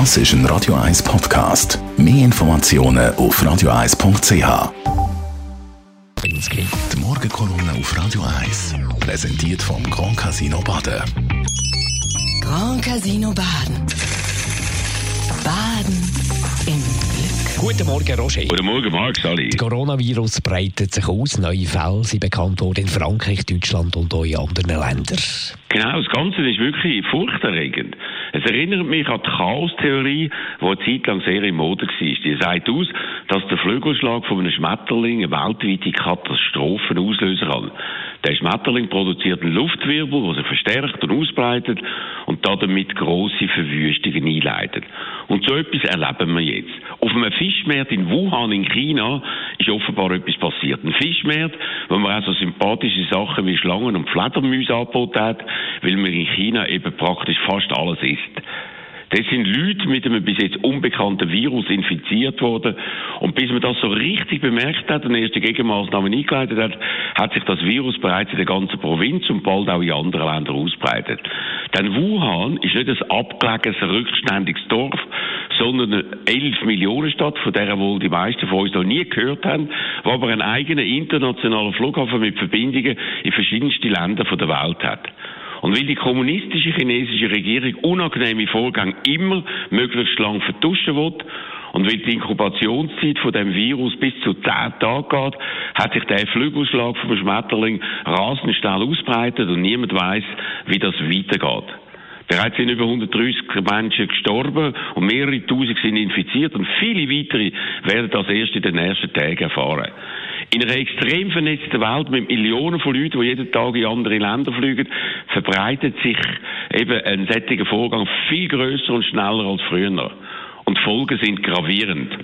Das ist ein Radio 1 Podcast. Mehr Informationen auf radio1.ch. Die Morgenkolumne auf Radio 1 präsentiert vom Grand Casino Baden. Grand Casino Baden. Baden im Glück. Guten Morgen, Roger. Guten Morgen, Marc, Sali. Das Coronavirus breitet sich aus. Neue Fälle sind bekannt worden in Frankreich, Deutschland und auch in anderen Ländern. Genau, das Ganze ist wirklich furchterregend. Es erinnert mich an die Chaos-Theorie, die eine Zeit lang sehr in Mode war. Die sagt aus, dass der Flügelschlag von einem Schmetterling eine weltweite Katastrophe auslösen kann. Der Schmetterling produziert einen Luftwirbel, der sich verstärkt und ausbreitet und damit grosse Verwüstungen einleitet. Und so etwas erleben wir jetzt. Auf einem Fischmarkt in Wuhan in China ist offenbar etwas passiert. Ein Fischmarkt, wo man auch so sympathische Sachen wie Schlangen und Fledermäuse angeboten hat, weil man in China eben praktisch fast alles isst. Das sind Leute mit einem bis jetzt unbekannten Virus infiziert worden. Und bis man das so richtig bemerkt hat und erste Gegenmaßnahmen eingeleitet hat, hat sich das Virus bereits in der ganzen Provinz und bald auch in anderen Ländern ausbreitet. Denn Wuhan ist nicht ein abgelegenes, rückständiges Dorf, sondern eine 11 Millionen Stadt, von der wohl die meisten von uns noch nie gehört haben, wo aber einen eigenen internationalen Flughafen mit Verbindungen in verschiedenste Länder der Welt hat. Und weil die kommunistische chinesische Regierung unangenehme Vorgänge immer möglichst lang vertuschen will und weil die Inkubationszeit von dem Virus bis zu zehn Tage geht, hat sich der Flügelschlag vom Schmetterling rasend schnell ausbreitet und niemand weiß, wie das weitergeht. Bereits sind über 130 Menschen gestorben und mehrere Tausend sind infiziert und viele weitere werden das erst in den nächsten Tagen erfahren. In einer extrem vernetzten Welt mit Millionen von Leuten, die jeden Tag in andere Länder fliegen, verbreitet sich eben ein solcher Vorgang viel größer und schneller als früher. Und die Folgen sind gravierend.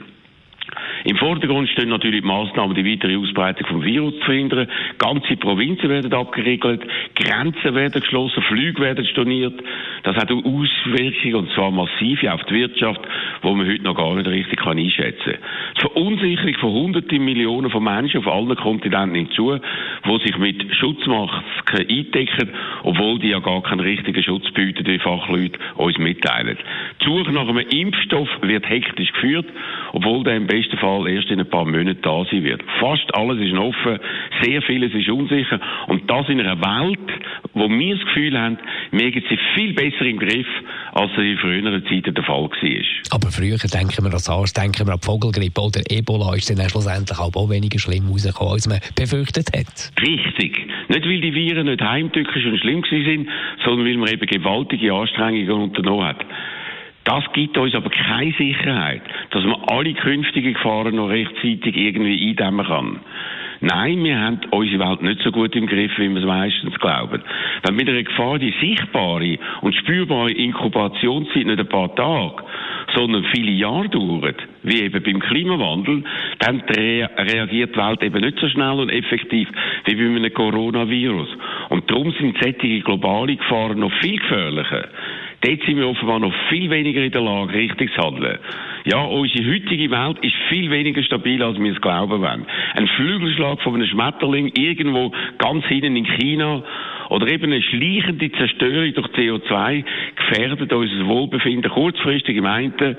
Im Vordergrund stehen natürlich die Maßnahmen, die weitere Ausbreitung vom Virus zu verhindern. Ganze Provinzen werden abgeriegelt, Grenzen werden geschlossen, Flüge werden storniert. Das hat Auswirkungen, und zwar massive auf die Wirtschaft, wo man heute noch gar nicht richtig einschätzen kann. Verunsicherung von hunderten Millionen von Menschen auf allen Kontinenten hinzu, die sich mit Schutzmasken eindecken, obwohl die ja gar keinen richtigen Schutz bieten, die Fachleute uns mitteilen. Die Suche nach einem Impfstoff wird hektisch geführt, obwohl der im besten Fall erst in ein paar Monaten da sein wird. Fast alles ist offen, sehr vieles ist unsicher und das in einer Welt, wo wir das Gefühl haben, wir sie viel besser im Griff, als es in früheren Zeiten der Fall war. Aber früher denken wir an SARS, denken wir an die Vogelgrippe oder Ebola ist dann schlussendlich auch weniger schlimm rausgekommen, als man befürchtet hat. Richtig. Nicht, weil die Viren nicht heimtückisch und schlimm sind, sondern weil man eben gewaltige Anstrengungen unternommen hat. Das gibt uns aber keine Sicherheit, dass man alle künftigen Gefahren noch rechtzeitig irgendwie eindämmen kann. Nein, wir haben unsere Welt nicht so gut im Griff, wie wir es meistens glauben. Wenn mit einer Gefahr die sichtbare und spürbare Inkubationszeit nicht ein paar Tage, sondern viele Jahre dauert, wie eben beim Klimawandel, dann reagiert die Welt eben nicht so schnell und effektiv wie bei einem Coronavirus. Und darum sind solche globale Gefahren noch viel gefährlicher. Dort sind wir offenbar noch viel weniger in der Lage, richtig zu handeln. Ja, unsere heutige Welt ist viel weniger stabil, als wir es glauben wollen. Ein Flügelschlag von einem Schmetterling irgendwo ganz hinten in China oder eben eine schleichende Zerstörung durch CO2 gefährdet unser Wohlbefinden kurzfristig im einen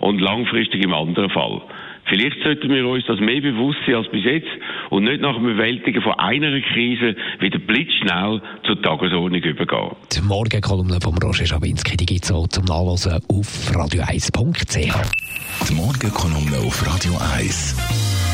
und langfristig im anderen Fall. Vielleicht sollten wir uns das mehr bewusst sein als bis jetzt und nicht nach dem Bewältigen von einer Krise wieder blitzschnell zur Tagesordnung übergehen. Die Morgenkolumne von Roger Schawinski, die gibt es auch zum Nachlesen auf radio1.ch. Die Morgenkolumne auf Radio 1.